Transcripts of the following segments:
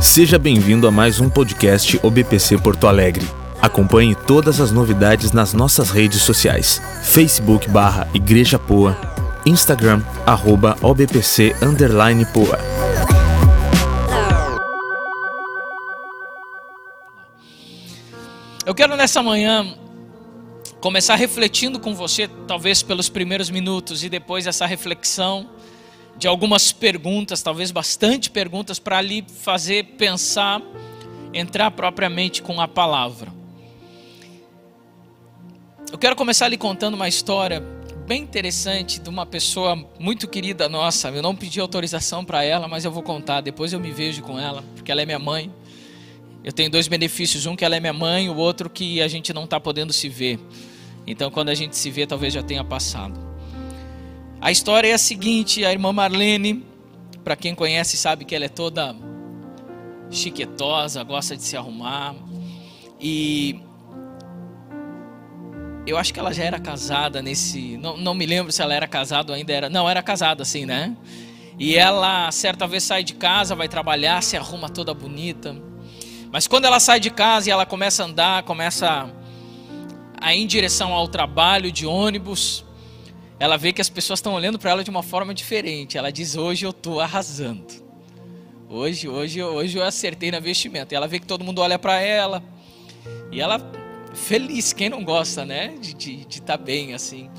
Seja bem-vindo a mais um podcast OBPC Porto Alegre. Acompanhe todas as novidades nas nossas redes sociais: Facebook barra Igreja Poa, Instagram arroba OBPC underline Poa. Eu quero nessa manhã começar refletindo com você, talvez pelos primeiros minutos, e depois essa reflexão de algumas perguntas, talvez bastante perguntas, para ali fazer pensar, entrar propriamente com a palavra. Eu quero começar lhe contando uma história bem interessante de uma pessoa muito querida nossa. Eu não pedi autorização para ela, mas eu vou contar. Depois eu me vejo com ela, porque ela é minha mãe. Eu tenho dois benefícios: um que ela é minha mãe, o outro que a gente não está podendo se ver. Então, quando a gente se vê, talvez já tenha passado. A história é a seguinte: a irmã Marlene, para quem conhece, sabe que ela é toda chiquetosa, gosta de se arrumar. E eu acho que ela já era casada nesse. Não, não me lembro se ela era casada ou ainda era. Não, era casada assim, né? E ela, certa vez, sai de casa, vai trabalhar, se arruma toda bonita. Mas quando ela sai de casa e ela começa a andar, começa a ir em direção ao trabalho de ônibus, ela vê que as pessoas estão olhando para ela de uma forma diferente. Ela diz: Hoje eu estou arrasando. Hoje, hoje, hoje eu acertei na vestimenta. E ela vê que todo mundo olha para ela. E ela, feliz, quem não gosta, né? De estar tá bem assim.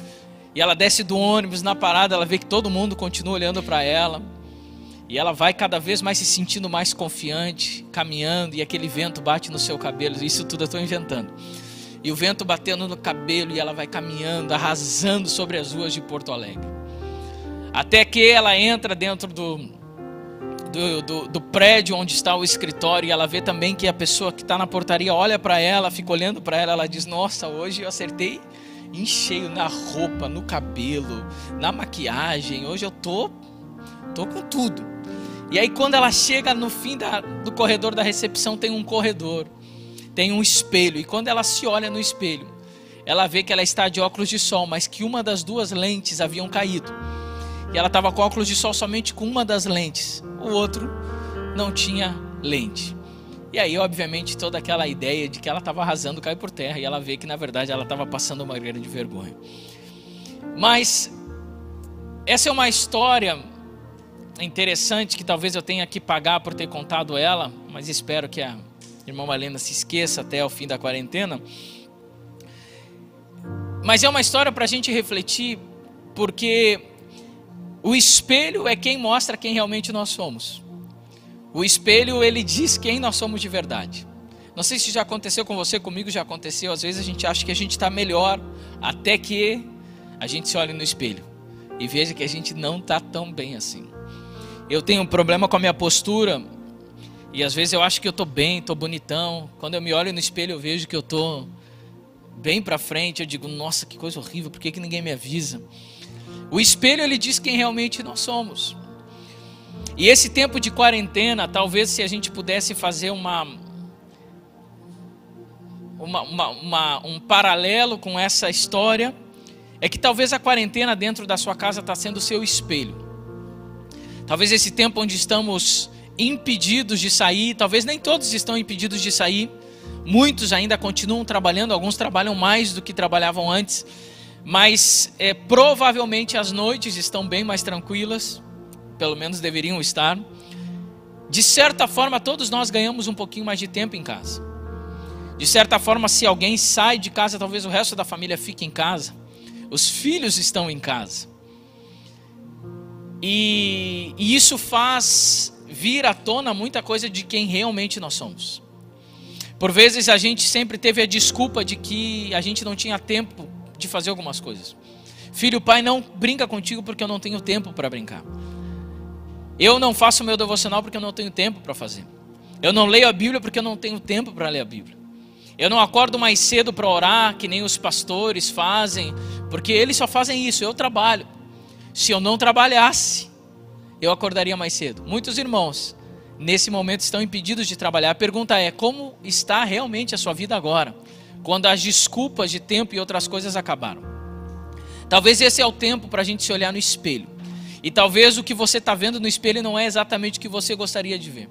E ela desce do ônibus na parada, ela vê que todo mundo continua olhando para ela. E ela vai cada vez mais se sentindo mais confiante, caminhando, e aquele vento bate no seu cabelo. Isso tudo eu estou inventando e o vento batendo no cabelo e ela vai caminhando, arrasando sobre as ruas de Porto Alegre. Até que ela entra dentro do, do, do, do prédio onde está o escritório e ela vê também que a pessoa que está na portaria olha para ela, fica olhando para ela, ela diz: Nossa, hoje eu acertei em cheio na roupa, no cabelo, na maquiagem, hoje eu tô, tô com tudo. E aí quando ela chega no fim da, do corredor da recepção tem um corredor tem um espelho e quando ela se olha no espelho, ela vê que ela está de óculos de sol, mas que uma das duas lentes haviam caído. E ela estava com óculos de sol somente com uma das lentes, o outro não tinha lente. E aí, obviamente, toda aquela ideia de que ela estava arrasando cai por terra e ela vê que na verdade ela estava passando uma grande vergonha. Mas essa é uma história interessante que talvez eu tenha que pagar por ter contado ela, mas espero que a irmã Malena se esqueça até o fim da quarentena. Mas é uma história para a gente refletir, porque o espelho é quem mostra quem realmente nós somos. O espelho, ele diz quem nós somos de verdade. Não sei se já aconteceu com você, comigo já aconteceu. Às vezes a gente acha que a gente está melhor, até que a gente se olha no espelho e veja que a gente não está tão bem assim. Eu tenho um problema com a minha postura e às vezes eu acho que eu tô bem, tô bonitão. Quando eu me olho no espelho, eu vejo que eu tô bem para frente. Eu digo, nossa, que coisa horrível, por que, que ninguém me avisa? O espelho ele diz quem realmente nós somos. E esse tempo de quarentena, talvez se a gente pudesse fazer uma, uma, uma, uma um paralelo com essa história, é que talvez a quarentena dentro da sua casa está sendo o seu espelho. Talvez esse tempo onde estamos impedidos de sair, talvez nem todos estão impedidos de sair, muitos ainda continuam trabalhando, alguns trabalham mais do que trabalhavam antes, mas é, provavelmente as noites estão bem mais tranquilas, pelo menos deveriam estar. De certa forma, todos nós ganhamos um pouquinho mais de tempo em casa. De certa forma, se alguém sai de casa, talvez o resto da família fique em casa. Os filhos estão em casa. E, e isso faz vir à tona muita coisa de quem realmente nós somos. Por vezes a gente sempre teve a desculpa de que a gente não tinha tempo de fazer algumas coisas. Filho, pai, não brinca contigo porque eu não tenho tempo para brincar. Eu não faço meu devocional porque eu não tenho tempo para fazer. Eu não leio a Bíblia porque eu não tenho tempo para ler a Bíblia. Eu não acordo mais cedo para orar, que nem os pastores fazem, porque eles só fazem isso. Eu trabalho. Se eu não trabalhasse, eu acordaria mais cedo. Muitos irmãos, nesse momento, estão impedidos de trabalhar. A pergunta é: como está realmente a sua vida agora? Quando as desculpas de tempo e outras coisas acabaram. Talvez esse é o tempo para a gente se olhar no espelho. E talvez o que você está vendo no espelho não é exatamente o que você gostaria de ver.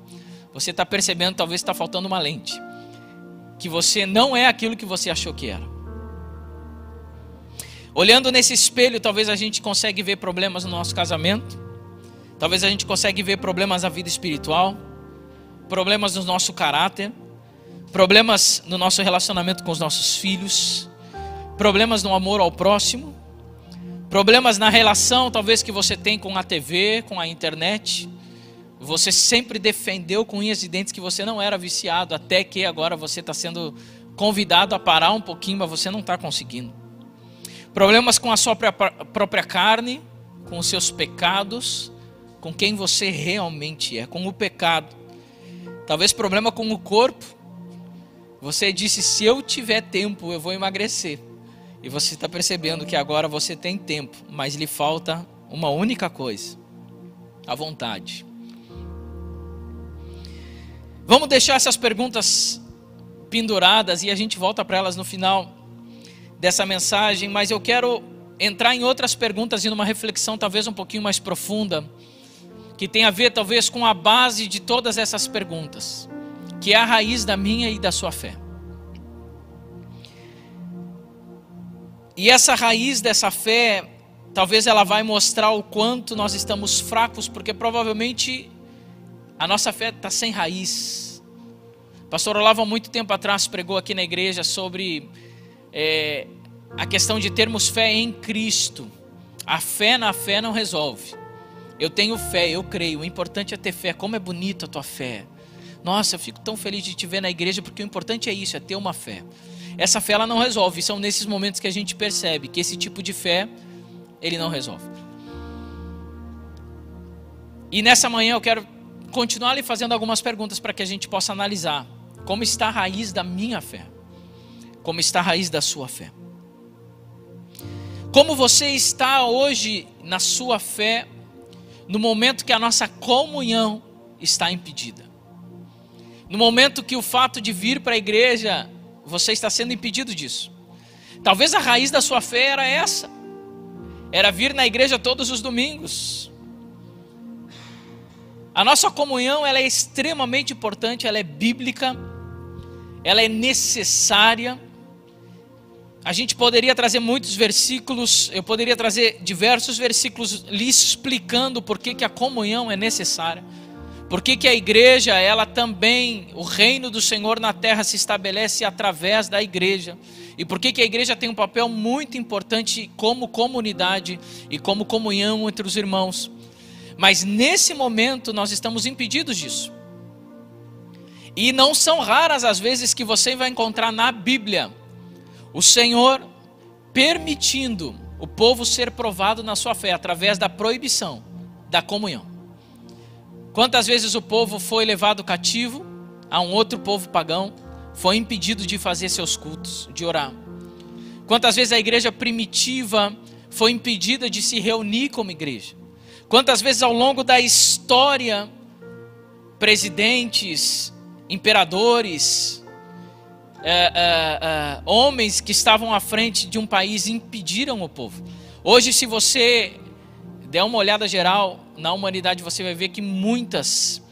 você está percebendo, talvez está faltando uma lente. Que você não é aquilo que você achou que era. Olhando nesse espelho, talvez a gente consiga ver problemas no nosso casamento. Talvez a gente consiga ver problemas na vida espiritual, problemas no nosso caráter, problemas no nosso relacionamento com os nossos filhos, problemas no amor ao próximo, problemas na relação talvez que você tem com a TV, com a internet. Você sempre defendeu com unhas e dentes que você não era viciado, até que agora você está sendo convidado a parar um pouquinho, mas você não está conseguindo. Problemas com a sua própria carne, com os seus pecados, com quem você realmente é, com o pecado. Talvez problema com o corpo. Você disse: se eu tiver tempo, eu vou emagrecer. E você está percebendo que agora você tem tempo, mas lhe falta uma única coisa: a vontade. Vamos deixar essas perguntas penduradas e a gente volta para elas no final dessa mensagem, mas eu quero entrar em outras perguntas e numa reflexão talvez um pouquinho mais profunda, que tem a ver talvez com a base de todas essas perguntas, que é a raiz da minha e da sua fé. E essa raiz dessa fé, talvez ela vai mostrar o quanto nós estamos fracos, porque provavelmente a nossa fé está sem raiz. Pastor Olavo, há muito tempo atrás, pregou aqui na igreja sobre é, a questão de termos fé em Cristo. A fé na fé não resolve. Eu tenho fé, eu creio. O importante é ter fé. Como é bonita a tua fé. Nossa, eu fico tão feliz de te ver na igreja porque o importante é isso, é ter uma fé. Essa fé ela não resolve. São nesses momentos que a gente percebe que esse tipo de fé ele não resolve. E nessa manhã eu quero continuar lhe fazendo algumas perguntas para que a gente possa analisar como está a raiz da minha fé como está a raiz da sua fé. Como você está hoje na sua fé, no momento que a nossa comunhão está impedida. No momento que o fato de vir para a igreja, você está sendo impedido disso. Talvez a raiz da sua fé era essa. Era vir na igreja todos os domingos. A nossa comunhão ela é extremamente importante, ela é bíblica, ela é necessária. A gente poderia trazer muitos versículos, eu poderia trazer diversos versículos lhe explicando por que, que a comunhão é necessária. Por que, que a igreja, ela também, o reino do Senhor na terra se estabelece através da igreja. E por que, que a igreja tem um papel muito importante como comunidade e como comunhão entre os irmãos. Mas nesse momento nós estamos impedidos disso. E não são raras as vezes que você vai encontrar na Bíblia o Senhor permitindo o povo ser provado na sua fé através da proibição da comunhão. Quantas vezes o povo foi levado cativo a um outro povo pagão, foi impedido de fazer seus cultos, de orar. Quantas vezes a igreja primitiva foi impedida de se reunir como igreja. Quantas vezes ao longo da história, presidentes, imperadores, é, é, é, homens que estavam à frente de um país impediram o povo. Hoje, se você der uma olhada geral na humanidade, você vai ver que muitas,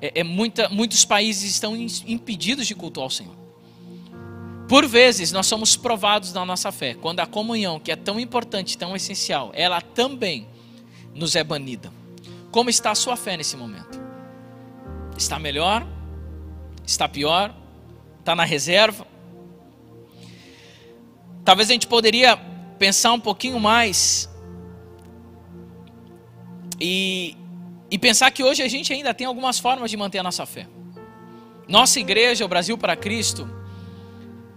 é, é muita, muitos países estão impedidos de cultuar o Senhor. Por vezes, nós somos provados na nossa fé, quando a comunhão, que é tão importante, tão essencial, ela também nos é banida. Como está a sua fé nesse momento? Está melhor? Está pior? Está na reserva. Talvez a gente poderia pensar um pouquinho mais e, e pensar que hoje a gente ainda tem algumas formas de manter a nossa fé. Nossa igreja, o Brasil para Cristo,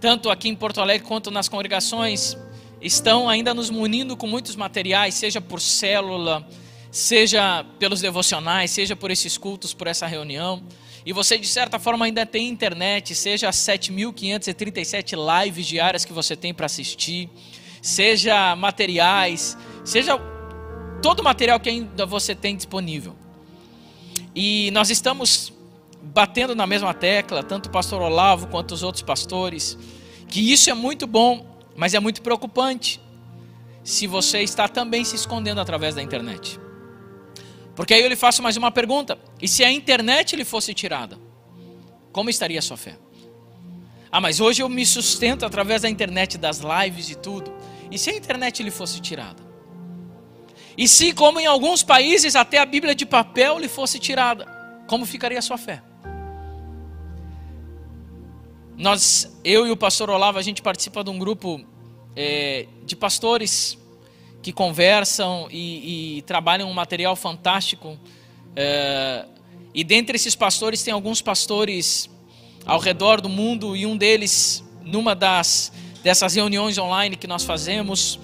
tanto aqui em Porto Alegre quanto nas congregações, estão ainda nos munindo com muitos materiais, seja por célula, seja pelos devocionais, seja por esses cultos, por essa reunião e você de certa forma ainda tem internet, seja as 7.537 lives diárias que você tem para assistir, seja materiais, seja todo o material que ainda você tem disponível. E nós estamos batendo na mesma tecla, tanto o pastor Olavo quanto os outros pastores, que isso é muito bom, mas é muito preocupante se você está também se escondendo através da internet. Porque aí eu lhe faço mais uma pergunta: e se a internet lhe fosse tirada? Como estaria a sua fé? Ah, mas hoje eu me sustento através da internet, das lives e tudo. E se a internet lhe fosse tirada? E se, como em alguns países, até a Bíblia de papel lhe fosse tirada? Como ficaria a sua fé? Nós, eu e o pastor Olavo, a gente participa de um grupo é, de pastores que conversam e, e, trabalham um material fantástico. É, e dentre esses pastores tem alguns pastores ao redor do mundo e um deles, numa das dessas reuniões online que nós fazemos,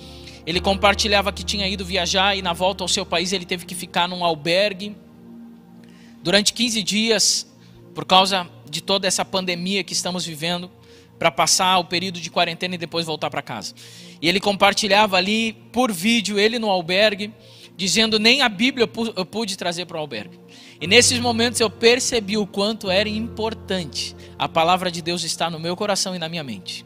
ele compartilhava que tinha ido viajar e na volta ao seu país ele teve que ficar num albergue durante 15 dias por causa de toda essa pandemia que estamos vivendo para passar o período de quarentena e depois voltar para casa. E ele compartilhava ali por vídeo ele no albergue dizendo nem a Bíblia eu pude trazer para o albergue. E nesses momentos eu percebi o quanto era importante a palavra de Deus estar no meu coração e na minha mente.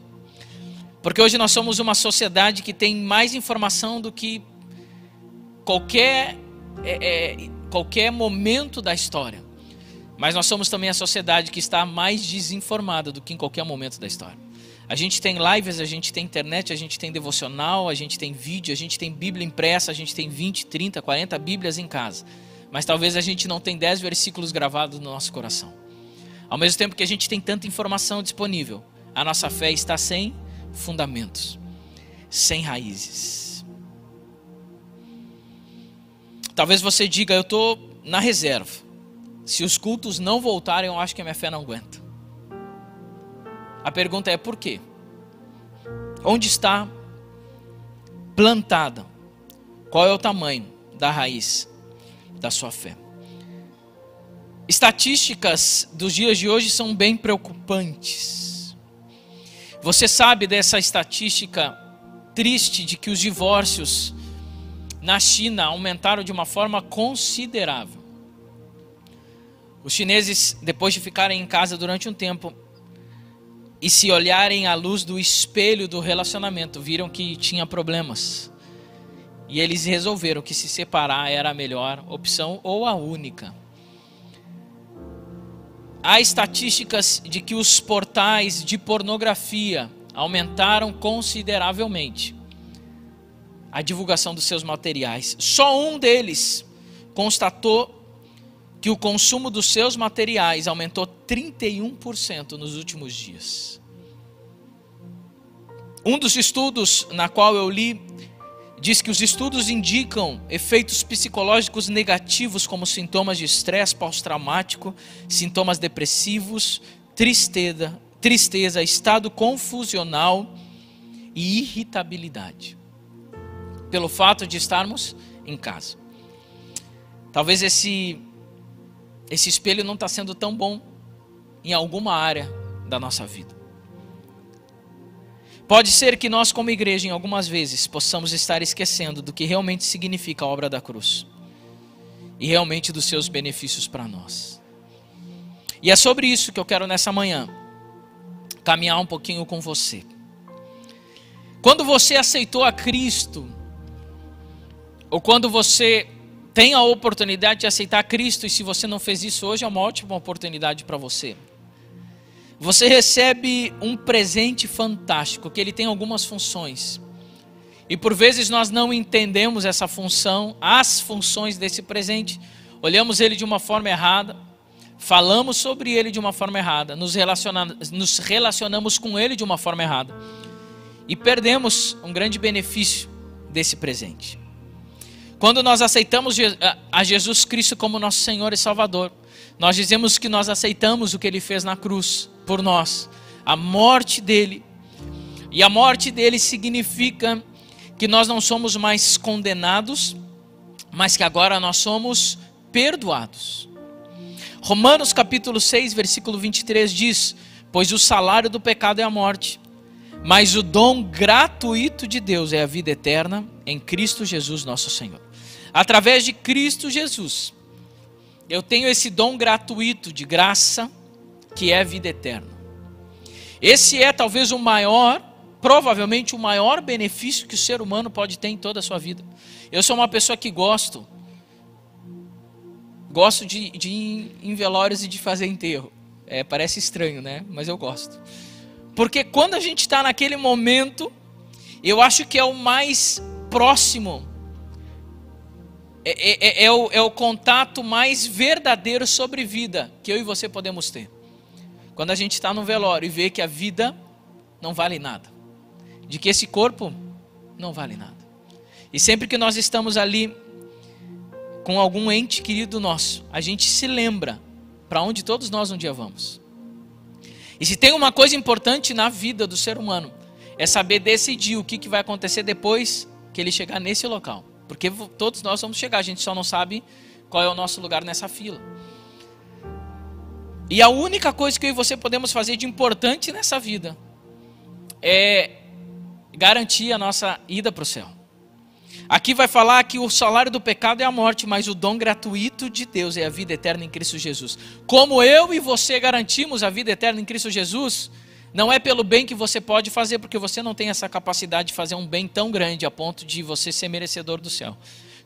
Porque hoje nós somos uma sociedade que tem mais informação do que qualquer, é, é, qualquer momento da história. Mas nós somos também a sociedade que está mais desinformada do que em qualquer momento da história. A gente tem lives, a gente tem internet, a gente tem devocional, a gente tem vídeo, a gente tem Bíblia impressa, a gente tem 20, 30, 40 Bíblias em casa. Mas talvez a gente não tenha 10 versículos gravados no nosso coração. Ao mesmo tempo que a gente tem tanta informação disponível, a nossa fé está sem fundamentos, sem raízes. Talvez você diga, eu estou na reserva. Se os cultos não voltarem, eu acho que a minha fé não aguenta. A pergunta é por quê? Onde está plantada? Qual é o tamanho da raiz da sua fé? Estatísticas dos dias de hoje são bem preocupantes. Você sabe dessa estatística triste de que os divórcios na China aumentaram de uma forma considerável. Os chineses, depois de ficarem em casa durante um tempo e se olharem à luz do espelho do relacionamento, viram que tinha problemas. E eles resolveram que se separar era a melhor opção ou a única. Há estatísticas de que os portais de pornografia aumentaram consideravelmente a divulgação dos seus materiais. Só um deles constatou que o consumo dos seus materiais aumentou 31% nos últimos dias. Um dos estudos na qual eu li diz que os estudos indicam efeitos psicológicos negativos como sintomas de estresse pós-traumático, sintomas depressivos, tristeza, tristeza, estado confusional e irritabilidade. Pelo fato de estarmos em casa. Talvez esse esse espelho não está sendo tão bom em alguma área da nossa vida. Pode ser que nós, como igreja, em algumas vezes, possamos estar esquecendo do que realmente significa a obra da cruz e realmente dos seus benefícios para nós. E é sobre isso que eu quero nessa manhã caminhar um pouquinho com você. Quando você aceitou a Cristo, ou quando você tem a oportunidade de aceitar Cristo, e se você não fez isso hoje, é uma ótima oportunidade para você você recebe um presente fantástico, que ele tem algumas funções. E por vezes nós não entendemos essa função, as funções desse presente, olhamos ele de uma forma errada, falamos sobre ele de uma forma errada, nos, relacionamos, nos relacionamos com ele de uma forma errada e perdemos um grande benefício desse presente. Quando nós aceitamos a Jesus Cristo como nosso Senhor e Salvador, nós dizemos que nós aceitamos o que ele fez na cruz por nós, a morte dele. E a morte dele significa que nós não somos mais condenados, mas que agora nós somos perdoados. Romanos capítulo 6, versículo 23 diz: Pois o salário do pecado é a morte, mas o dom gratuito de Deus é a vida eterna em Cristo Jesus, nosso Senhor. Através de Cristo Jesus, eu tenho esse dom gratuito de graça, que é vida eterna. Esse é talvez o maior, provavelmente o maior benefício que o ser humano pode ter em toda a sua vida. Eu sou uma pessoa que gosto, gosto de, de ir em velórios e de fazer enterro. É, parece estranho, né? Mas eu gosto. Porque quando a gente está naquele momento, eu acho que é o mais próximo, é, é, é, é, o, é o contato mais verdadeiro sobre vida que eu e você podemos ter. Quando a gente está no velório e vê que a vida não vale nada, de que esse corpo não vale nada. E sempre que nós estamos ali com algum ente querido nosso, a gente se lembra para onde todos nós um dia vamos. E se tem uma coisa importante na vida do ser humano, é saber decidir o que, que vai acontecer depois que ele chegar nesse local. Porque todos nós vamos chegar, a gente só não sabe qual é o nosso lugar nessa fila. E a única coisa que eu e você podemos fazer de importante nessa vida é garantir a nossa ida para o céu. Aqui vai falar que o salário do pecado é a morte, mas o dom gratuito de Deus é a vida eterna em Cristo Jesus. Como eu e você garantimos a vida eterna em Cristo Jesus, não é pelo bem que você pode fazer, porque você não tem essa capacidade de fazer um bem tão grande a ponto de você ser merecedor do céu.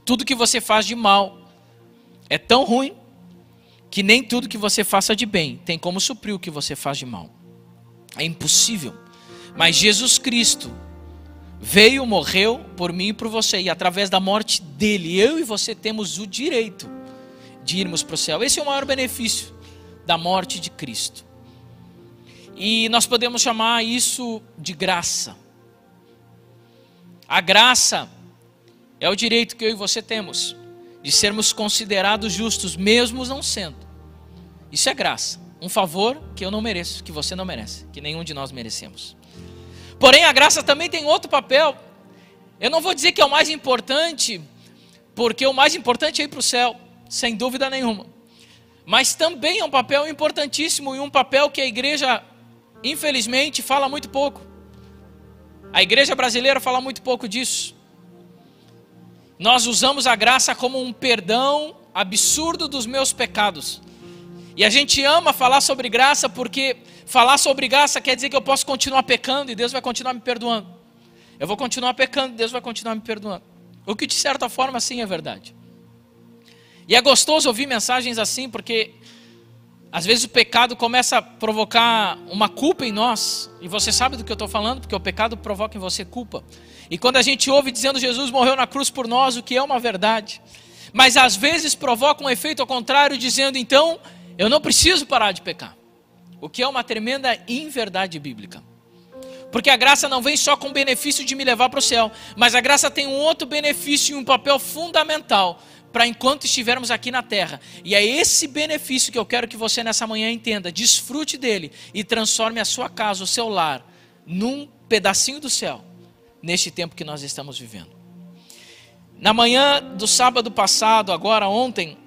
Tudo que você faz de mal é tão ruim que nem tudo que você faça de bem tem como suprir o que você faz de mal. É impossível. Mas Jesus Cristo veio, morreu por mim e por você, e através da morte dele, eu e você temos o direito de irmos para o céu. Esse é o maior benefício da morte de Cristo. E nós podemos chamar isso de graça. A graça é o direito que eu e você temos de sermos considerados justos, mesmo não sendo. Isso é graça, um favor que eu não mereço, que você não merece, que nenhum de nós merecemos. Porém, a graça também tem outro papel. Eu não vou dizer que é o mais importante, porque o mais importante é ir para o céu, sem dúvida nenhuma. Mas também é um papel importantíssimo e um papel que a igreja, infelizmente, fala muito pouco. A igreja brasileira fala muito pouco disso. Nós usamos a graça como um perdão absurdo dos meus pecados. E a gente ama falar sobre graça porque falar sobre graça quer dizer que eu posso continuar pecando e Deus vai continuar me perdoando. Eu vou continuar pecando e Deus vai continuar me perdoando. O que de certa forma sim é verdade. E é gostoso ouvir mensagens assim porque às vezes o pecado começa a provocar uma culpa em nós. E você sabe do que eu estou falando, porque o pecado provoca em você culpa. E quando a gente ouve dizendo Jesus morreu na cruz por nós, o que é uma verdade. Mas às vezes provoca um efeito ao contrário, dizendo então eu não preciso parar de pecar. O que é uma tremenda inverdade bíblica. Porque a graça não vem só com o benefício de me levar para o céu, mas a graça tem um outro benefício e um papel fundamental para enquanto estivermos aqui na terra. E é esse benefício que eu quero que você nessa manhã entenda. Desfrute dele e transforme a sua casa, o seu lar, num pedacinho do céu, neste tempo que nós estamos vivendo. Na manhã do sábado passado, agora ontem,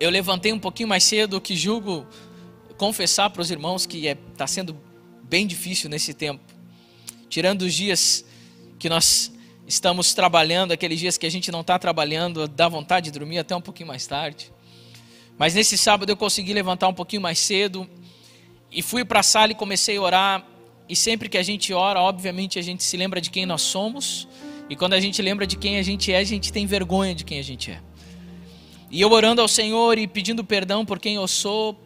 eu levantei um pouquinho mais cedo, que julgo confessar para os irmãos que está é, tá sendo bem difícil nesse tempo. Tirando os dias que nós estamos trabalhando, aqueles dias que a gente não está trabalhando, dá vontade de dormir até um pouquinho mais tarde. Mas nesse sábado eu consegui levantar um pouquinho mais cedo e fui para a sala e comecei a orar. E sempre que a gente ora, obviamente a gente se lembra de quem nós somos. E quando a gente lembra de quem a gente é, a gente tem vergonha de quem a gente é. E eu orando ao Senhor e pedindo perdão por quem eu sou,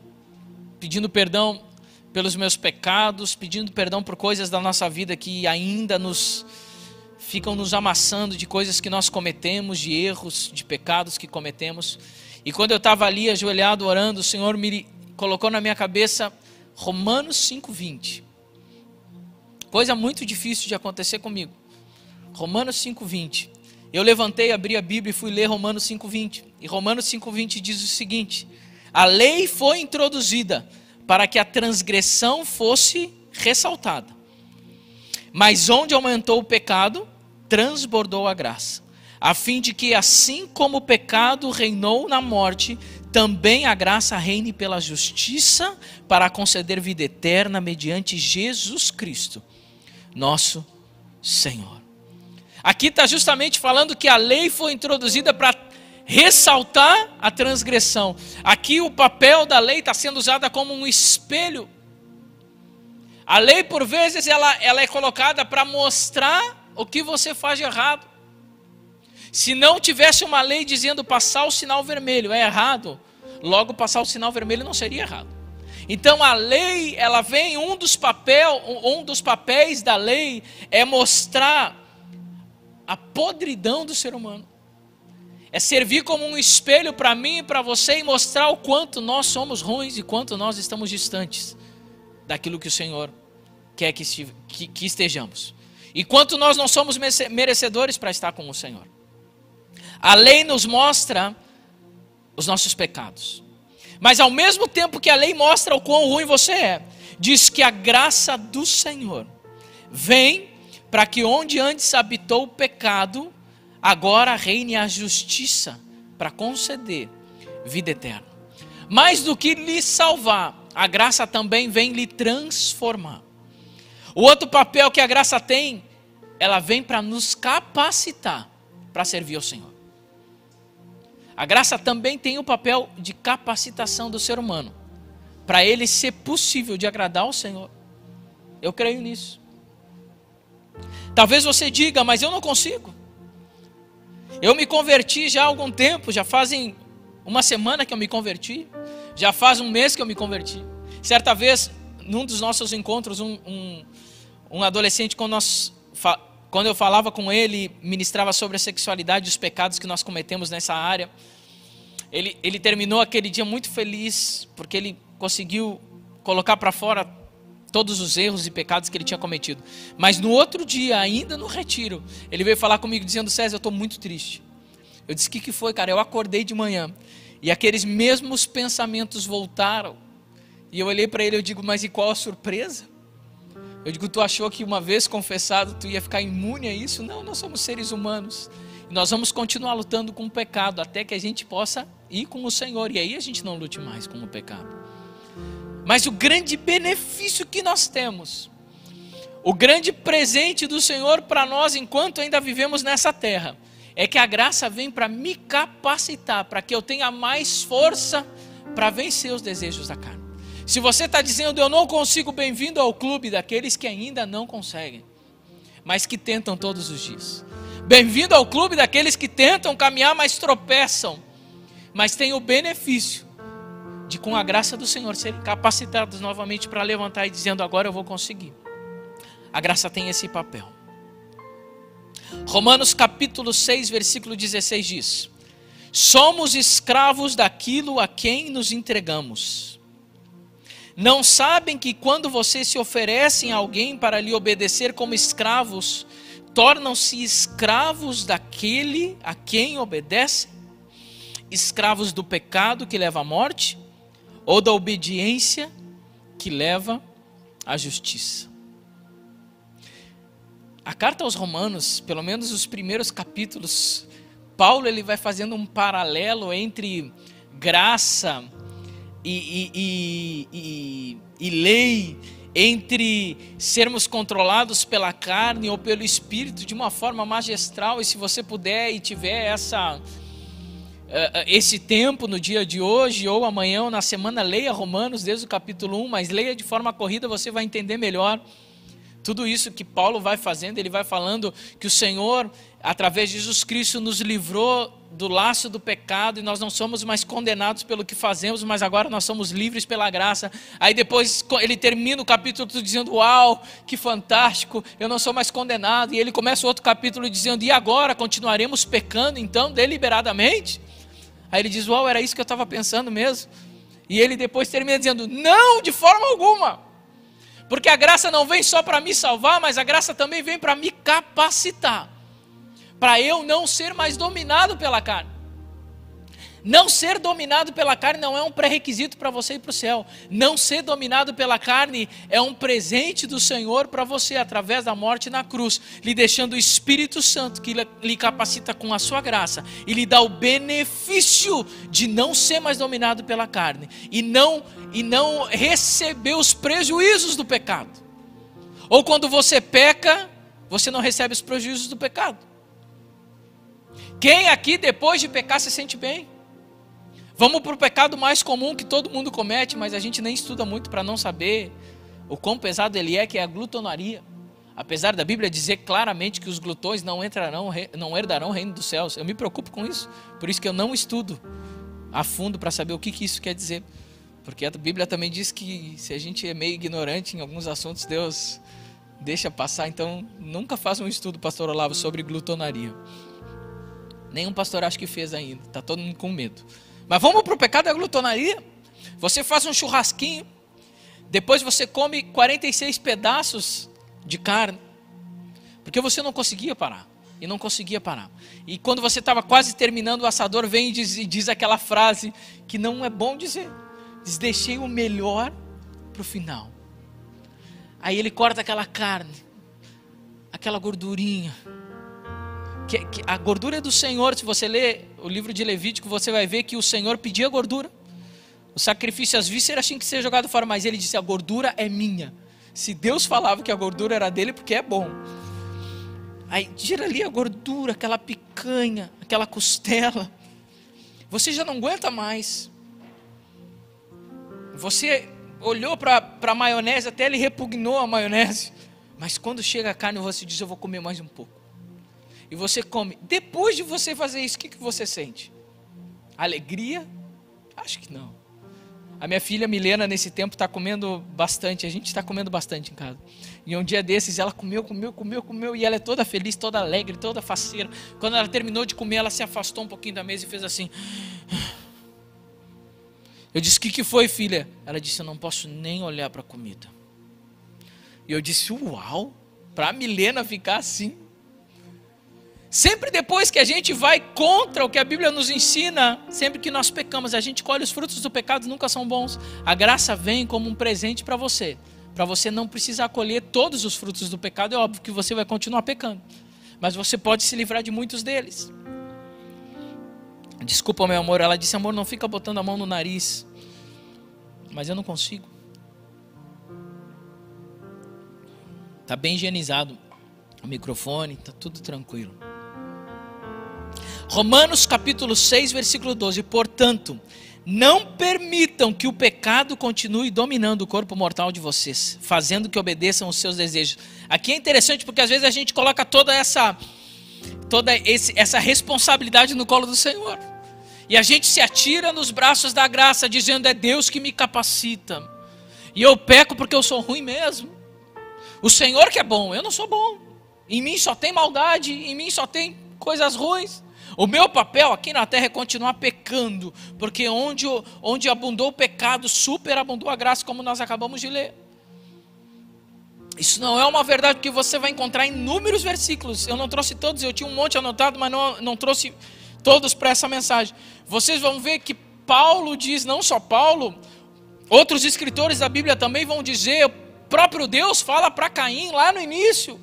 pedindo perdão pelos meus pecados, pedindo perdão por coisas da nossa vida que ainda nos ficam nos amassando de coisas que nós cometemos, de erros, de pecados que cometemos. E quando eu estava ali ajoelhado orando, o Senhor me colocou na minha cabeça Romanos 5:20. Coisa muito difícil de acontecer comigo. Romanos 5:20. Eu levantei, abri a Bíblia e fui ler Romanos 5:20. E Romanos 5:20 diz o seguinte: A lei foi introduzida para que a transgressão fosse ressaltada. Mas onde aumentou o pecado, transbordou a graça, a fim de que assim como o pecado reinou na morte, também a graça reine pela justiça para conceder vida eterna mediante Jesus Cristo, nosso Senhor. Aqui está justamente falando que a lei foi introduzida para ressaltar a transgressão. Aqui o papel da lei está sendo usada como um espelho. A lei, por vezes, ela, ela é colocada para mostrar o que você faz de errado. Se não tivesse uma lei dizendo passar o sinal vermelho é errado, logo passar o sinal vermelho não seria errado. Então a lei, ela vem um dos papel, um dos papéis da lei é mostrar a podridão do ser humano. É servir como um espelho para mim e para você e mostrar o quanto nós somos ruins e quanto nós estamos distantes daquilo que o Senhor quer que, que, que estejamos. E quanto nós não somos merecedores para estar com o Senhor. A lei nos mostra os nossos pecados. Mas ao mesmo tempo que a lei mostra o quão ruim você é, diz que a graça do Senhor vem para que onde antes habitou o pecado, agora reine a justiça para conceder vida eterna. Mais do que lhe salvar, a graça também vem lhe transformar. O outro papel que a graça tem, ela vem para nos capacitar para servir ao Senhor. A graça também tem o papel de capacitação do ser humano, para ele ser possível de agradar ao Senhor. Eu creio nisso. Talvez você diga, mas eu não consigo. Eu me converti já há algum tempo, já fazem uma semana que eu me converti, já faz um mês que eu me converti. Certa vez, num dos nossos encontros, um, um, um adolescente, quando, nós, quando eu falava com ele, ministrava sobre a sexualidade e os pecados que nós cometemos nessa área. Ele, ele terminou aquele dia muito feliz, porque ele conseguiu colocar para fora todos os erros e pecados que ele tinha cometido. Mas no outro dia, ainda no retiro, ele veio falar comigo dizendo: César, eu estou muito triste. Eu disse: O que, que foi, cara? Eu acordei de manhã e aqueles mesmos pensamentos voltaram. E eu olhei para ele e digo: Mas e qual a surpresa? Eu digo: Tu achou que uma vez confessado tu ia ficar imune a isso? Não, nós somos seres humanos. E nós vamos continuar lutando com o pecado até que a gente possa ir com o Senhor. E aí a gente não lute mais com o pecado. Mas o grande benefício que nós temos, o grande presente do Senhor para nós enquanto ainda vivemos nessa terra, é que a graça vem para me capacitar, para que eu tenha mais força para vencer os desejos da carne. Se você está dizendo eu não consigo, bem-vindo ao clube daqueles que ainda não conseguem, mas que tentam todos os dias. Bem-vindo ao clube daqueles que tentam caminhar, mas tropeçam, mas têm o benefício de, com a graça do Senhor, serem capacitados novamente para levantar e dizendo: agora eu vou conseguir. A graça tem esse papel. Romanos capítulo 6, versículo 16 diz: Somos escravos daquilo a quem nos entregamos. Não sabem que quando vocês se oferecem a alguém para lhe obedecer como escravos, tornam-se escravos daquele a quem obedecem? Escravos do pecado que leva à morte ou da obediência que leva à justiça? A carta aos Romanos, pelo menos os primeiros capítulos, Paulo ele vai fazendo um paralelo entre graça e, e, e, e lei, entre sermos controlados pela carne ou pelo espírito de uma forma magistral. E se você puder e tiver essa eh, eh, esse tempo no dia de hoje ou amanhã ou na semana, leia Romanos desde o capítulo 1, mas leia de forma corrida, você vai entender melhor tudo isso que Paulo vai fazendo, ele vai falando que o Senhor, através de Jesus Cristo, nos livrou do laço do pecado e nós não somos mais condenados pelo que fazemos, mas agora nós somos livres pela graça. Aí depois ele termina o capítulo dizendo: Uau, que fantástico, eu não sou mais condenado. E ele começa outro capítulo dizendo: E agora continuaremos pecando então deliberadamente? Aí ele diz: Uau, era isso que eu estava pensando mesmo. E ele depois termina dizendo: Não, de forma alguma. Porque a graça não vem só para me salvar, mas a graça também vem para me capacitar. Para eu não ser mais dominado pela carne. Não ser dominado pela carne não é um pré-requisito para você ir para o céu. Não ser dominado pela carne é um presente do Senhor para você através da morte na cruz, lhe deixando o Espírito Santo que lhe capacita com a sua graça e lhe dá o benefício de não ser mais dominado pela carne e não e não receber os prejuízos do pecado. Ou quando você peca, você não recebe os prejuízos do pecado. Quem aqui depois de pecar se sente bem? Vamos para o pecado mais comum que todo mundo comete, mas a gente nem estuda muito para não saber o quão pesado ele é, que é a glutonaria. Apesar da Bíblia dizer claramente que os glutões não entrarão, não herdarão o reino dos céus. Eu me preocupo com isso. Por isso que eu não estudo a fundo para saber o que, que isso quer dizer. Porque a Bíblia também diz que se a gente é meio ignorante em alguns assuntos, Deus deixa passar. Então, nunca faça um estudo, pastor Olavo, sobre glutonaria. Nenhum pastor acho que fez ainda. Está todo mundo com medo. Mas vamos para o pecado da glutonaria. Você faz um churrasquinho. Depois você come 46 pedaços de carne. Porque você não conseguia parar. E não conseguia parar. E quando você estava quase terminando, o assador vem e diz, e diz aquela frase que não é bom dizer. Diz: Deixei o melhor para o final. Aí ele corta aquela carne, aquela gordurinha. Que, que, a gordura é do Senhor. Se você ler o livro de Levítico, você vai ver que o Senhor pedia gordura. O sacrifício às vísceras tinha que ser jogado fora, mas ele disse: A gordura é minha. Se Deus falava que a gordura era dele, porque é bom. Aí tira ali a gordura, aquela picanha, aquela costela. Você já não aguenta mais. Você olhou para a maionese, até ele repugnou a maionese. Mas quando chega a carne, você diz: Eu vou comer mais um pouco. E você come. Depois de você fazer isso, o que, que você sente? Alegria? Acho que não. A minha filha Milena, nesse tempo, está comendo bastante. A gente está comendo bastante em casa. E um dia desses, ela comeu, comeu, comeu, comeu. E ela é toda feliz, toda alegre, toda faceira. Quando ela terminou de comer, ela se afastou um pouquinho da mesa e fez assim. Eu disse: O que, que foi, filha? Ela disse: Eu não posso nem olhar para a comida. E eu disse: Uau, para a Milena ficar assim. Sempre depois que a gente vai contra o que a Bíblia nos ensina, sempre que nós pecamos, a gente colhe os frutos do pecado, nunca são bons. A graça vem como um presente para você, para você não precisar colher todos os frutos do pecado. É óbvio que você vai continuar pecando, mas você pode se livrar de muitos deles. Desculpa, meu amor. Ela disse: Amor, não fica botando a mão no nariz. Mas eu não consigo. Tá bem higienizado o microfone, tá tudo tranquilo. Romanos capítulo 6, versículo 12. Portanto, não permitam que o pecado continue dominando o corpo mortal de vocês, fazendo que obedeçam os seus desejos. Aqui é interessante porque às vezes a gente coloca toda essa toda esse, essa responsabilidade no colo do Senhor. E a gente se atira nos braços da graça, dizendo: é Deus que me capacita. E eu peco porque eu sou ruim mesmo. O Senhor que é bom, eu não sou bom. Em mim só tem maldade, em mim só tem coisas ruins. O meu papel aqui na terra é continuar pecando, porque onde, onde abundou o pecado, superabundou a graça, como nós acabamos de ler. Isso não é uma verdade que você vai encontrar em inúmeros versículos. Eu não trouxe todos, eu tinha um monte anotado, mas não, não trouxe todos para essa mensagem. Vocês vão ver que Paulo diz, não só Paulo, outros escritores da Bíblia também vão dizer, o próprio Deus fala para Caim lá no início,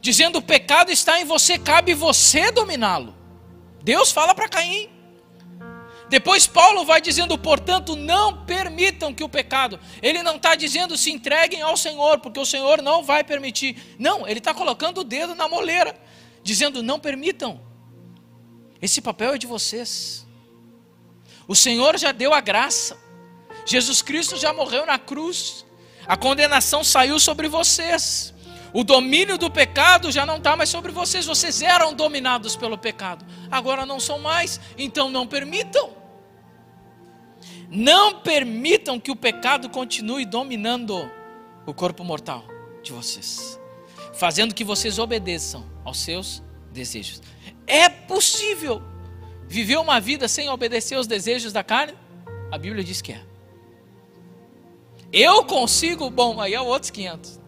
dizendo: o pecado está em você, cabe você dominá-lo. Deus fala para Caim. Depois Paulo vai dizendo, portanto, não permitam que o pecado. Ele não está dizendo se entreguem ao Senhor, porque o Senhor não vai permitir. Não, ele está colocando o dedo na moleira, dizendo, não permitam. Esse papel é de vocês. O Senhor já deu a graça. Jesus Cristo já morreu na cruz. A condenação saiu sobre vocês. O domínio do pecado já não está mais sobre vocês. Vocês eram dominados pelo pecado. Agora não são mais. Então não permitam. Não permitam que o pecado continue dominando o corpo mortal de vocês, fazendo que vocês obedeçam aos seus desejos. É possível viver uma vida sem obedecer aos desejos da carne? A Bíblia diz que é. Eu consigo, bom, aí é outros 500.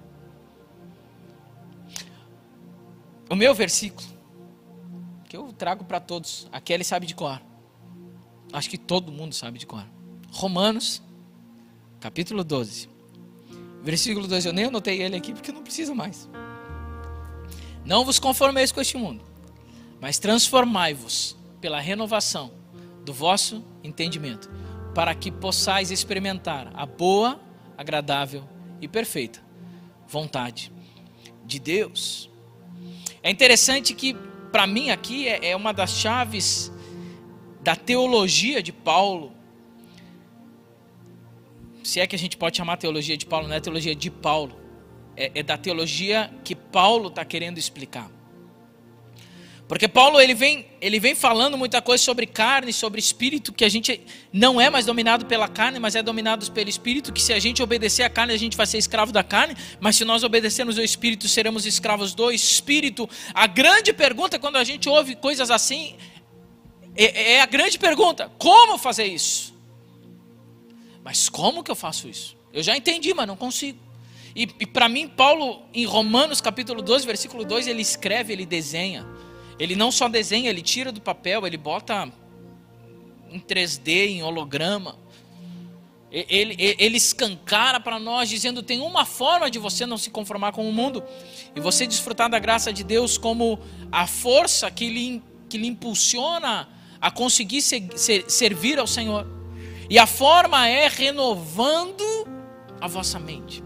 O meu versículo, que eu trago para todos, a Kelly sabe de cor. Acho que todo mundo sabe de cor. Romanos, capítulo 12, versículo 2. Eu nem anotei ele aqui porque não precisa mais. Não vos conformeis com este mundo, mas transformai-vos pela renovação do vosso entendimento, para que possais experimentar a boa, agradável e perfeita vontade de Deus. É interessante que, para mim, aqui é, é uma das chaves da teologia de Paulo se é que a gente pode chamar teologia de Paulo, não é teologia de Paulo, é, é da teologia que Paulo está querendo explicar. Porque Paulo ele vem, ele vem falando muita coisa sobre carne, sobre espírito, que a gente não é mais dominado pela carne, mas é dominado pelo espírito, que se a gente obedecer à carne, a gente vai ser escravo da carne, mas se nós obedecermos ao espírito, seremos escravos do espírito. A grande pergunta quando a gente ouve coisas assim é, é a grande pergunta: como fazer isso? Mas como que eu faço isso? Eu já entendi, mas não consigo. E, e para mim, Paulo, em Romanos capítulo 12, versículo 2, ele escreve, ele desenha. Ele não só desenha, ele tira do papel, ele bota em 3D, em holograma. Ele, ele, ele escancara para nós, dizendo: tem uma forma de você não se conformar com o mundo e você desfrutar da graça de Deus como a força que lhe, que lhe impulsiona a conseguir ser, ser, servir ao Senhor. E a forma é renovando a vossa mente,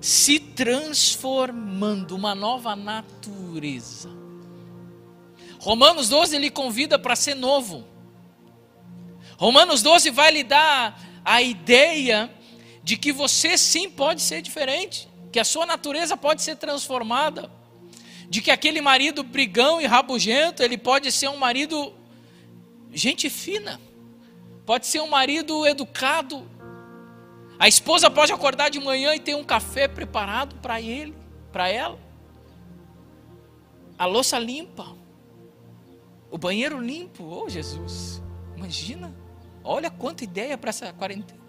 se transformando, uma nova natureza. Romanos 12 ele convida para ser novo. Romanos 12 vai lhe dar a ideia de que você sim pode ser diferente, que a sua natureza pode ser transformada, de que aquele marido brigão e rabugento, ele pode ser um marido gente fina, pode ser um marido educado. A esposa pode acordar de manhã e ter um café preparado para ele, para ela. A louça limpa. O banheiro limpo, oh Jesus, imagina, olha quanta ideia para essa quarentena.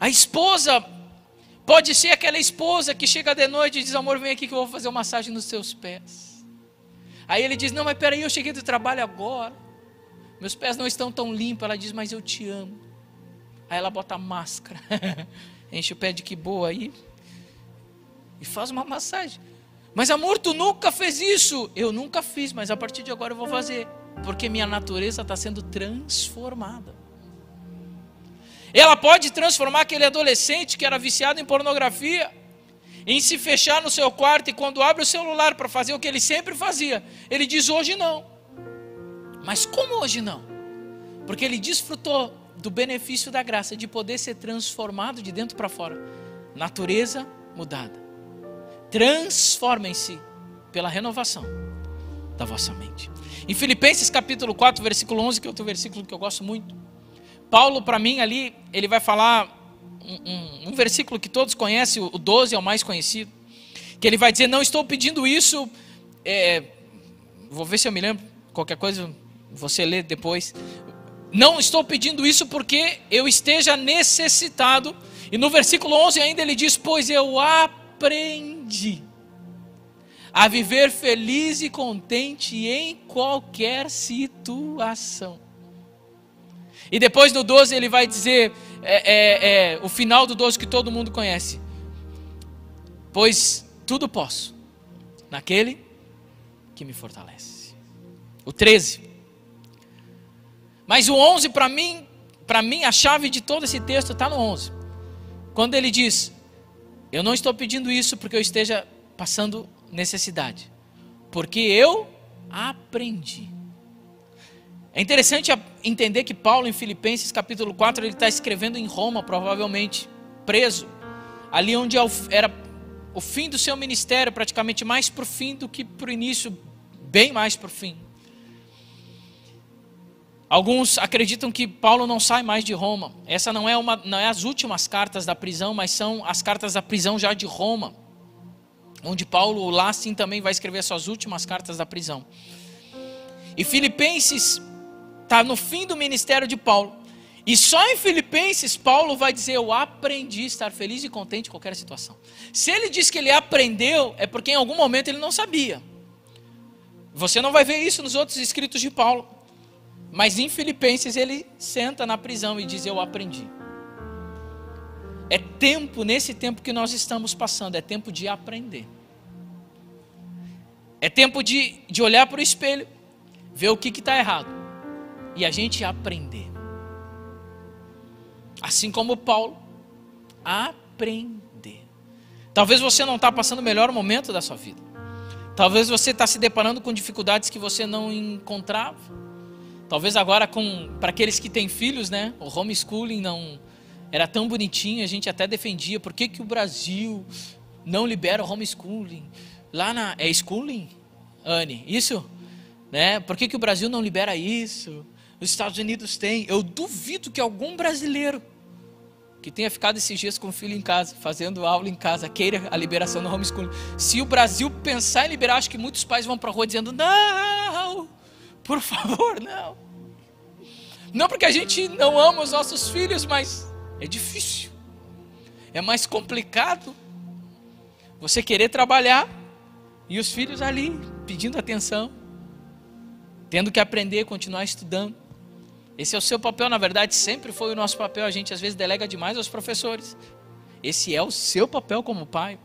A esposa pode ser aquela esposa que chega de noite e diz: Amor, vem aqui que eu vou fazer uma massagem nos seus pés. Aí ele diz: Não, mas peraí, eu cheguei do trabalho agora, meus pés não estão tão limpos. Ela diz: Mas eu te amo. Aí ela bota a máscara, enche o pé de que boa aí e faz uma massagem. Mas amor, tu nunca fez isso. Eu nunca fiz, mas a partir de agora eu vou fazer. Porque minha natureza está sendo transformada. Ela pode transformar aquele adolescente que era viciado em pornografia, em se fechar no seu quarto e quando abre o celular para fazer o que ele sempre fazia, ele diz hoje não. Mas como hoje não? Porque ele desfrutou do benefício da graça de poder ser transformado de dentro para fora. Natureza mudada. Transformem-se pela renovação da vossa mente. Em Filipenses capítulo 4, versículo 11, que é outro versículo que eu gosto muito. Paulo, para mim, ali, ele vai falar um, um, um, versículo que todos conhecem, o 12 é o mais conhecido. Que ele vai dizer: Não estou pedindo isso. É, vou ver se eu me lembro. Qualquer coisa você lê depois. Não estou pedindo isso porque eu esteja necessitado. E no versículo 11 ainda ele diz: Pois eu aprendi aprende a viver feliz e contente em qualquer situação. E depois no 12 ele vai dizer é, é, é, o final do 12 que todo mundo conhece. Pois tudo posso naquele que me fortalece. O 13. Mas o 11 para mim, para mim a chave de todo esse texto está no 11. Quando ele diz: eu não estou pedindo isso porque eu esteja passando necessidade, porque eu aprendi. É interessante entender que Paulo, em Filipenses capítulo 4, ele está escrevendo em Roma, provavelmente preso, ali onde é era o fim do seu ministério, praticamente mais para o fim do que para o início, bem mais para o fim. Alguns acreditam que Paulo não sai mais de Roma. Essa não é uma, não é as últimas cartas da prisão, mas são as cartas da prisão já de Roma, onde Paulo lá sim também vai escrever suas últimas cartas da prisão. E Filipenses está no fim do ministério de Paulo. E só em Filipenses Paulo vai dizer: Eu aprendi a estar feliz e contente em qualquer situação. Se ele diz que ele aprendeu, é porque em algum momento ele não sabia. Você não vai ver isso nos outros escritos de Paulo. Mas em Filipenses ele senta na prisão e diz: Eu aprendi. É tempo, nesse tempo que nós estamos passando, é tempo de aprender. É tempo de, de olhar para o espelho, ver o que está errado e a gente aprender. Assim como Paulo, aprender. Talvez você não está passando o melhor momento da sua vida. Talvez você está se deparando com dificuldades que você não encontrava. Talvez agora com para aqueles que têm filhos, né? O homeschooling não era tão bonitinho, a gente até defendia. Por que, que o Brasil não libera o homeschooling? Lá na é schooling? Anne? Isso? Né? Por que, que o Brasil não libera isso? Os Estados Unidos têm. Eu duvido que algum brasileiro que tenha ficado esses dias com o filho em casa, fazendo aula em casa, queira a liberação do homeschooling. Se o Brasil pensar em liberar, acho que muitos pais vão para a rua dizendo: não, por favor, não. Não porque a gente não ama os nossos filhos, mas é difícil, é mais complicado você querer trabalhar e os filhos ali pedindo atenção, tendo que aprender, continuar estudando. Esse é o seu papel, na verdade, sempre foi o nosso papel. A gente às vezes delega demais aos professores. Esse é o seu papel como pai.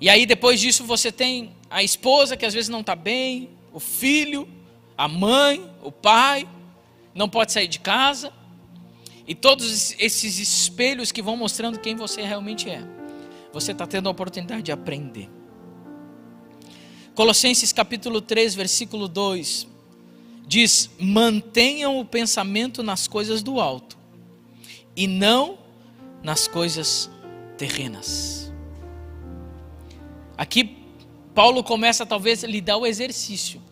E aí depois disso você tem a esposa que às vezes não está bem, o filho, a mãe, o pai, não pode sair de casa. E todos esses espelhos que vão mostrando quem você realmente é. Você está tendo a oportunidade de aprender. Colossenses capítulo 3, versículo 2 diz: mantenham o pensamento nas coisas do alto e não nas coisas terrenas. Aqui Paulo começa talvez a lhe dar o exercício.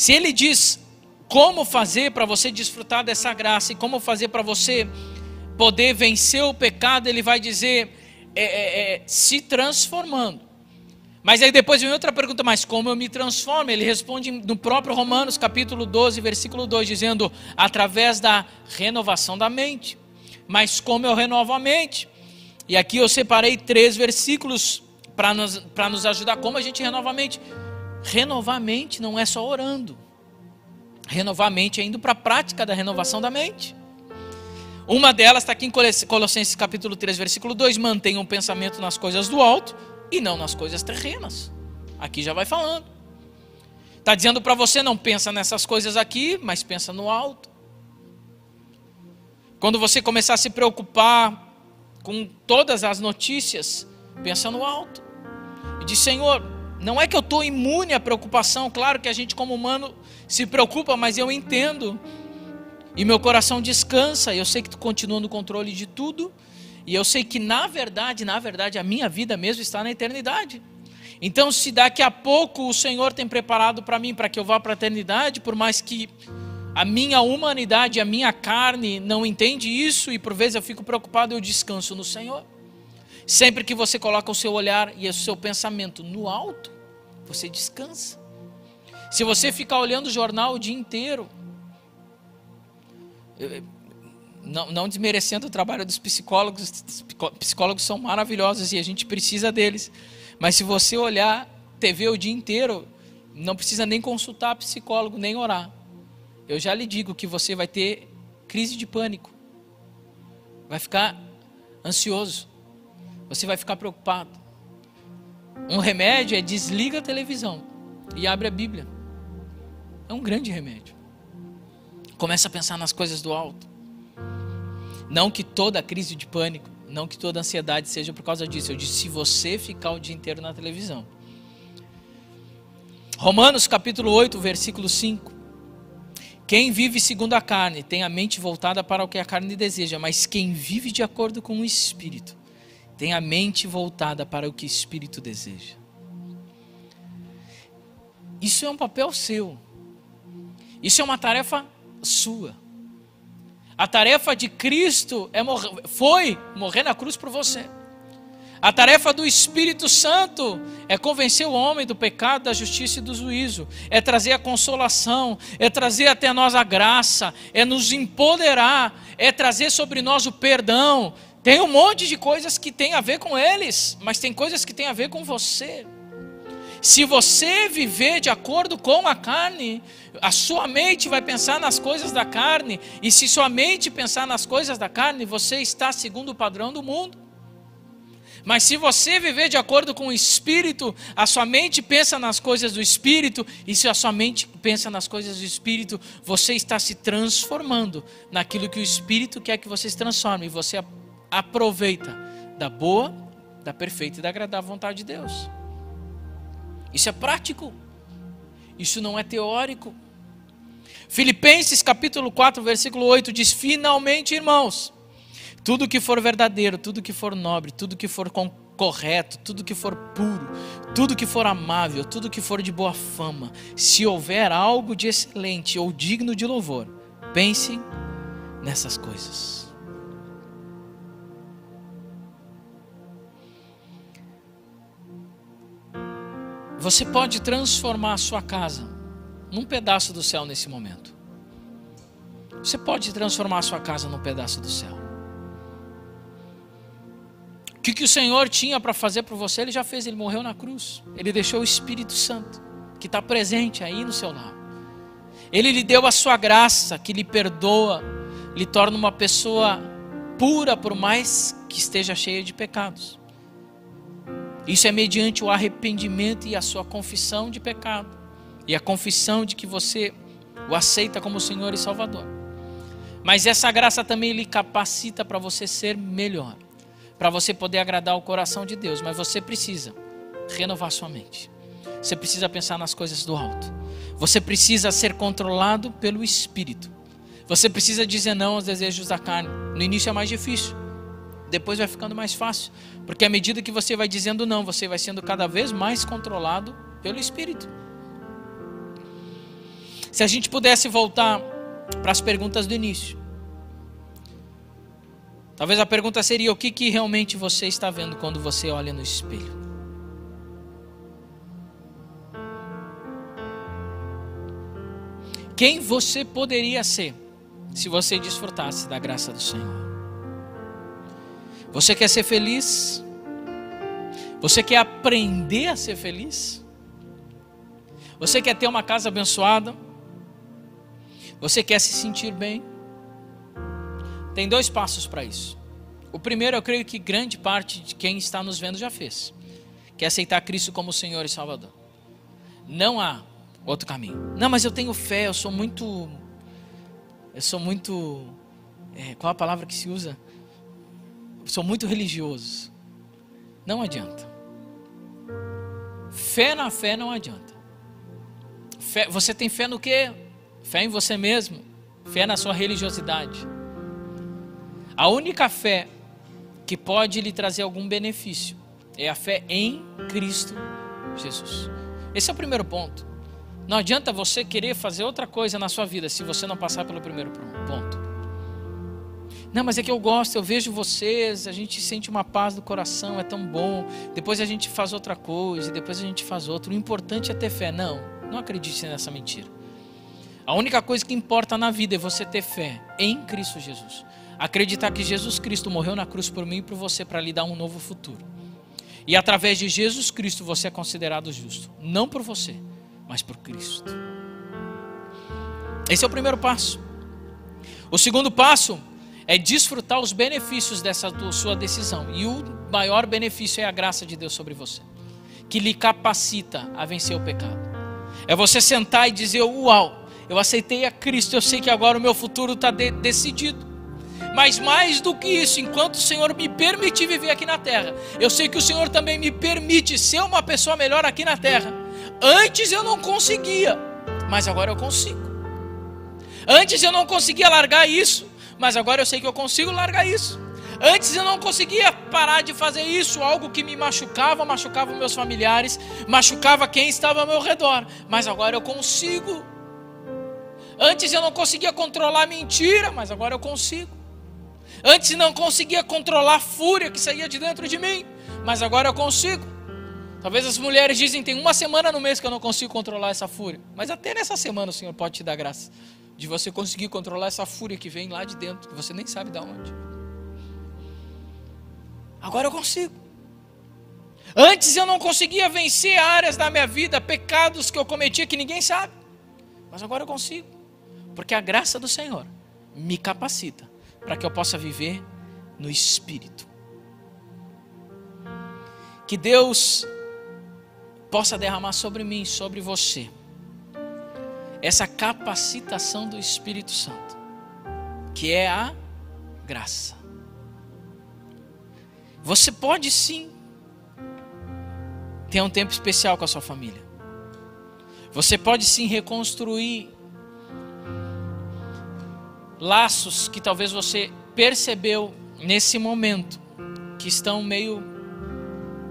Se ele diz como fazer para você desfrutar dessa graça e como fazer para você poder vencer o pecado, ele vai dizer é, é, é, se transformando. Mas aí depois vem outra pergunta, mas como eu me transformo? Ele responde no próprio Romanos, capítulo 12, versículo 2, dizendo: através da renovação da mente. Mas como eu renovo a mente? E aqui eu separei três versículos para nos, nos ajudar como a gente renova a mente. Renovar a mente não é só orando. Renovar a mente é indo para a prática da renovação da mente. Uma delas está aqui em Colossenses capítulo 3, versículo 2: mantenha um pensamento nas coisas do alto e não nas coisas terrenas. Aqui já vai falando. Está dizendo para você, não pensa nessas coisas aqui, mas pensa no alto. Quando você começar a se preocupar com todas as notícias, pensa no alto. E diz, Senhor, não é que eu estou imune à preocupação, claro que a gente como humano se preocupa, mas eu entendo. E meu coração descansa, eu sei que tu continua no controle de tudo e eu sei que na verdade, na verdade, a minha vida mesmo está na eternidade. Então, se daqui a pouco o Senhor tem preparado para mim para que eu vá para a eternidade, por mais que a minha humanidade, a minha carne não entende isso e por vezes eu fico preocupado, eu descanso no Senhor. Sempre que você coloca o seu olhar e o seu pensamento no alto, você descansa. Se você ficar olhando o jornal o dia inteiro, não, não desmerecendo o trabalho dos psicólogos, os psicólogos são maravilhosos e a gente precisa deles. Mas se você olhar TV o dia inteiro, não precisa nem consultar psicólogo, nem orar. Eu já lhe digo que você vai ter crise de pânico. Vai ficar ansioso. Você vai ficar preocupado. Um remédio é desliga a televisão e abre a Bíblia. É um grande remédio. Começa a pensar nas coisas do alto. Não que toda crise de pânico, não que toda ansiedade seja por causa disso. Eu disse: se você ficar o dia inteiro na televisão. Romanos capítulo 8, versículo 5. Quem vive segundo a carne tem a mente voltada para o que a carne deseja, mas quem vive de acordo com o Espírito tem a mente voltada para o que o Espírito deseja. Isso é um papel seu. Isso é uma tarefa sua. A tarefa de Cristo é foi morrer na cruz por você. A tarefa do Espírito Santo é convencer o homem do pecado, da justiça e do juízo, é trazer a consolação, é trazer até nós a graça, é nos empoderar, é trazer sobre nós o perdão. Tem um monte de coisas que tem a ver com eles, mas tem coisas que tem a ver com você. Se você viver de acordo com a carne, a sua mente vai pensar nas coisas da carne, e se sua mente pensar nas coisas da carne, você está segundo o padrão do mundo. Mas se você viver de acordo com o Espírito, a sua mente pensa nas coisas do Espírito, e se a sua mente pensa nas coisas do Espírito, você está se transformando naquilo que o Espírito quer que você se transforme, e você aproveita da boa, da perfeita e da agradável vontade de Deus. Isso é prático. Isso não é teórico. Filipenses capítulo 4, versículo 8 diz: Finalmente, irmãos, tudo que for verdadeiro, tudo que for nobre, tudo que for correto, tudo que for puro, tudo que for amável, tudo que for de boa fama, se houver algo de excelente ou digno de louvor, pense nessas coisas. Você pode transformar a sua casa num pedaço do céu nesse momento. Você pode transformar a sua casa num pedaço do céu. O que, que o Senhor tinha para fazer por você, Ele já fez, Ele morreu na cruz. Ele deixou o Espírito Santo, que está presente aí no seu lar. Ele lhe deu a sua graça, que lhe perdoa, lhe torna uma pessoa pura, por mais que esteja cheia de pecados. Isso é mediante o arrependimento e a sua confissão de pecado. E a confissão de que você o aceita como Senhor e Salvador. Mas essa graça também lhe capacita para você ser melhor. Para você poder agradar o coração de Deus. Mas você precisa renovar sua mente. Você precisa pensar nas coisas do alto. Você precisa ser controlado pelo Espírito. Você precisa dizer não aos desejos da carne. No início é mais difícil depois vai ficando mais fácil, porque à medida que você vai dizendo não, você vai sendo cada vez mais controlado pelo Espírito. Se a gente pudesse voltar para as perguntas do início, talvez a pergunta seria: o que, que realmente você está vendo quando você olha no espelho? Quem você poderia ser se você desfrutasse da graça do Senhor? Você quer ser feliz? Você quer aprender a ser feliz? Você quer ter uma casa abençoada? Você quer se sentir bem? Tem dois passos para isso. O primeiro, eu creio que grande parte de quem está nos vendo já fez, que é aceitar Cristo como Senhor e Salvador. Não há outro caminho. Não, mas eu tenho fé, eu sou muito. Eu sou muito. É, qual a palavra que se usa? São muito religiosos. Não adianta. Fé na fé não adianta. Fé, você tem fé no quê? Fé em você mesmo. Fé na sua religiosidade. A única fé que pode lhe trazer algum benefício é a fé em Cristo Jesus. Esse é o primeiro ponto. Não adianta você querer fazer outra coisa na sua vida se você não passar pelo primeiro ponto. Não, mas é que eu gosto, eu vejo vocês, a gente sente uma paz do coração, é tão bom. Depois a gente faz outra coisa, depois a gente faz outra. O importante é ter fé. Não, não acredite nessa mentira. A única coisa que importa na vida é você ter fé em Cristo Jesus. Acreditar que Jesus Cristo morreu na cruz por mim e por você para lhe dar um novo futuro. E através de Jesus Cristo você é considerado justo. Não por você, mas por Cristo. Esse é o primeiro passo. O segundo passo é desfrutar os benefícios dessa sua decisão. E o maior benefício é a graça de Deus sobre você, que lhe capacita a vencer o pecado. É você sentar e dizer: Uau, eu aceitei a Cristo, eu sei que agora o meu futuro está de decidido. Mas mais do que isso, enquanto o Senhor me permitir viver aqui na terra, eu sei que o Senhor também me permite ser uma pessoa melhor aqui na terra. Antes eu não conseguia, mas agora eu consigo. Antes eu não conseguia largar isso, mas agora eu sei que eu consigo largar isso. Antes eu não conseguia parar de fazer isso, algo que me machucava, machucava meus familiares, machucava quem estava ao meu redor, mas agora eu consigo. Antes eu não conseguia controlar a mentira, mas agora eu consigo. Antes não conseguia controlar a fúria que saía de dentro de mim, mas agora eu consigo. Talvez as mulheres dizem tem uma semana no mês que eu não consigo controlar essa fúria, mas até nessa semana o Senhor pode te dar graça de você conseguir controlar essa fúria que vem lá de dentro, que você nem sabe de onde. Agora eu consigo. Antes eu não conseguia vencer áreas da minha vida, pecados que eu cometia que ninguém sabe. Mas agora eu consigo. Porque a graça do Senhor me capacita para que eu possa viver no Espírito. Que Deus possa derramar sobre mim, sobre você essa capacitação do Espírito Santo, que é a graça. Você pode sim ter um tempo especial com a sua família. Você pode sim reconstruir laços que talvez você percebeu nesse momento que estão meio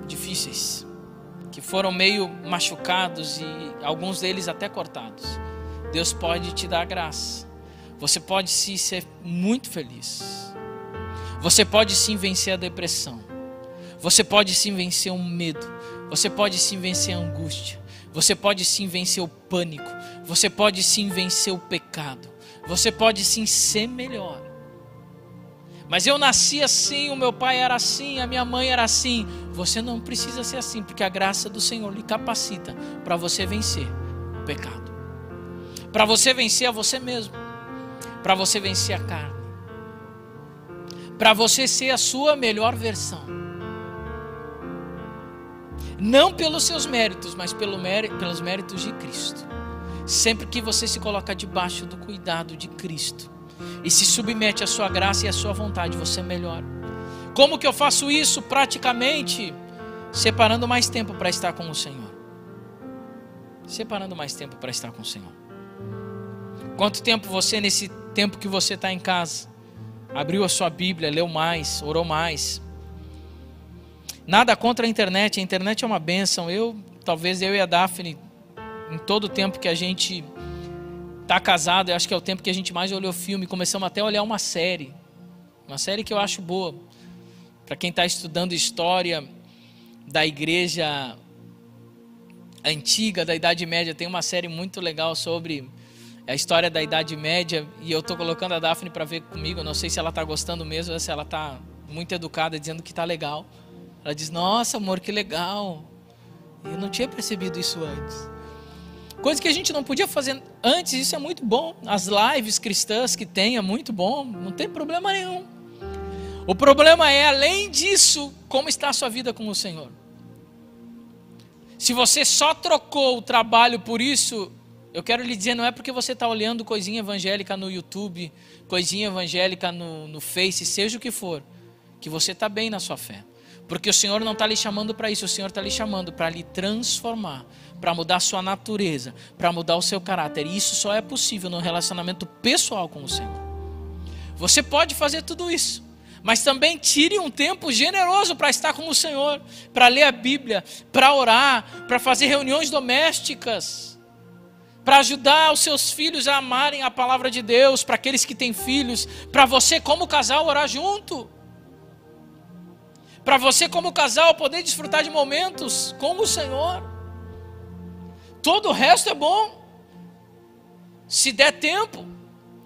difíceis, que foram meio machucados e alguns deles até cortados. Deus pode te dar graça. Você pode sim ser muito feliz. Você pode sim vencer a depressão. Você pode sim vencer o medo. Você pode sim vencer a angústia. Você pode sim vencer o pânico. Você pode sim vencer o pecado. Você pode sim ser melhor. Mas eu nasci assim, o meu pai era assim, a minha mãe era assim. Você não precisa ser assim, porque a graça do Senhor lhe capacita para você vencer o pecado. Para você vencer a você mesmo. Para você vencer a carne. Para você ser a sua melhor versão. Não pelos seus méritos, mas pelo mérito, pelos méritos de Cristo. Sempre que você se coloca debaixo do cuidado de Cristo e se submete à sua graça e à sua vontade, você melhora. Como que eu faço isso? Praticamente separando mais tempo para estar com o Senhor. Separando mais tempo para estar com o Senhor. Quanto tempo você, nesse tempo que você está em casa, abriu a sua Bíblia, leu mais, orou mais? Nada contra a internet, a internet é uma bênção. Eu, talvez eu e a Daphne, em todo o tempo que a gente tá casado, eu acho que é o tempo que a gente mais olhou filme, começamos até a olhar uma série. Uma série que eu acho boa. Para quem está estudando história da igreja antiga, da Idade Média, tem uma série muito legal sobre a história da Idade Média. E eu estou colocando a Daphne para ver comigo. Não sei se ela está gostando mesmo, ou se ela está muito educada, dizendo que está legal. Ela diz: Nossa, amor, que legal. Eu não tinha percebido isso antes. Coisa que a gente não podia fazer antes, isso é muito bom. As lives cristãs que tem é muito bom, não tem problema nenhum. O problema é, além disso, como está a sua vida com o Senhor. Se você só trocou o trabalho por isso, eu quero lhe dizer, não é porque você está olhando coisinha evangélica no YouTube, coisinha evangélica no, no Face, seja o que for, que você está bem na sua fé. Porque o Senhor não está lhe chamando para isso, o Senhor está lhe chamando para lhe transformar, para mudar a sua natureza, para mudar o seu caráter. E isso só é possível no relacionamento pessoal com o Senhor. Você pode fazer tudo isso, mas também tire um tempo generoso para estar com o Senhor, para ler a Bíblia, para orar, para fazer reuniões domésticas, para ajudar os seus filhos a amarem a palavra de Deus, para aqueles que têm filhos, para você, como casal, orar junto. Para você, como casal, poder desfrutar de momentos com o Senhor. Todo o resto é bom. Se der tempo.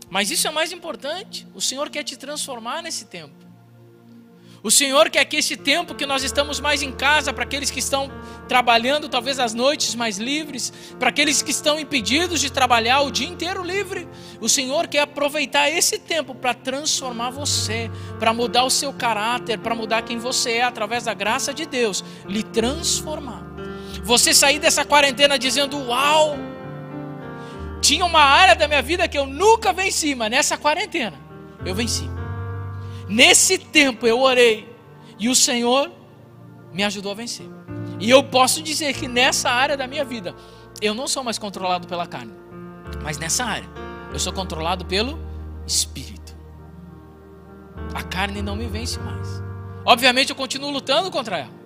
Mas isso é mais importante. O Senhor quer te transformar nesse tempo. O Senhor quer que esse tempo que nós estamos mais em casa, para aqueles que estão trabalhando, talvez as noites mais livres, para aqueles que estão impedidos de trabalhar o dia inteiro livre, o Senhor quer aproveitar esse tempo para transformar você, para mudar o seu caráter, para mudar quem você é através da graça de Deus, lhe transformar. Você sair dessa quarentena dizendo: Uau! Tinha uma área da minha vida que eu nunca venci, mas nessa quarentena eu venci. Nesse tempo eu orei e o Senhor me ajudou a vencer. E eu posso dizer que nessa área da minha vida eu não sou mais controlado pela carne, mas nessa área eu sou controlado pelo Espírito. A carne não me vence mais. Obviamente eu continuo lutando contra ela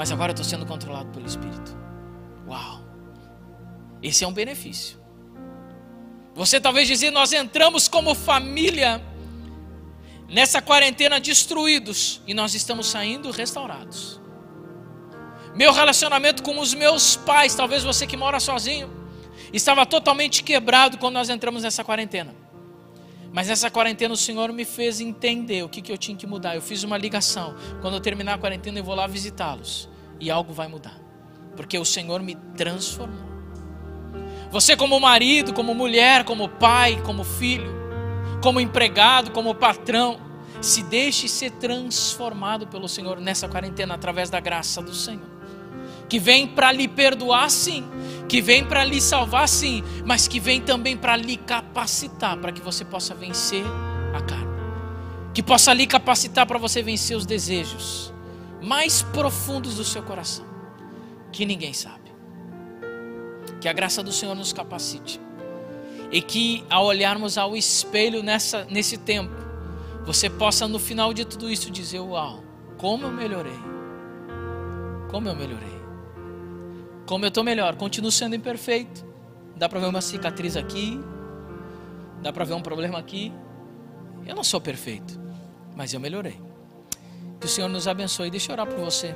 mas agora eu estou sendo controlado pelo Espírito. Uau! Esse é um benefício. Você talvez dizer, nós entramos como família nessa quarentena destruídos e nós estamos saindo restaurados. Meu relacionamento com os meus pais, talvez você que mora sozinho, estava totalmente quebrado quando nós entramos nessa quarentena. Mas nessa quarentena o Senhor me fez entender o que, que eu tinha que mudar. Eu fiz uma ligação. Quando eu terminar a quarentena, eu vou lá visitá-los e algo vai mudar, porque o Senhor me transformou. Você, como marido, como mulher, como pai, como filho, como empregado, como patrão, se deixe ser transformado pelo Senhor nessa quarentena através da graça do Senhor. Que vem para lhe perdoar, sim, que vem para lhe salvar, sim, mas que vem também para lhe capacitar para que você possa vencer a carne, que possa lhe capacitar para você vencer os desejos, mais profundos do seu coração, que ninguém sabe. Que a graça do Senhor nos capacite. E que ao olharmos ao espelho nessa, nesse tempo, você possa no final de tudo isso dizer: Uau, como eu melhorei. Como eu melhorei? Como eu estou melhor? Continuo sendo imperfeito. Dá para ver uma cicatriz aqui, dá para ver um problema aqui. Eu não sou perfeito, mas eu melhorei. Que o Senhor nos abençoe. Deixa eu orar por você.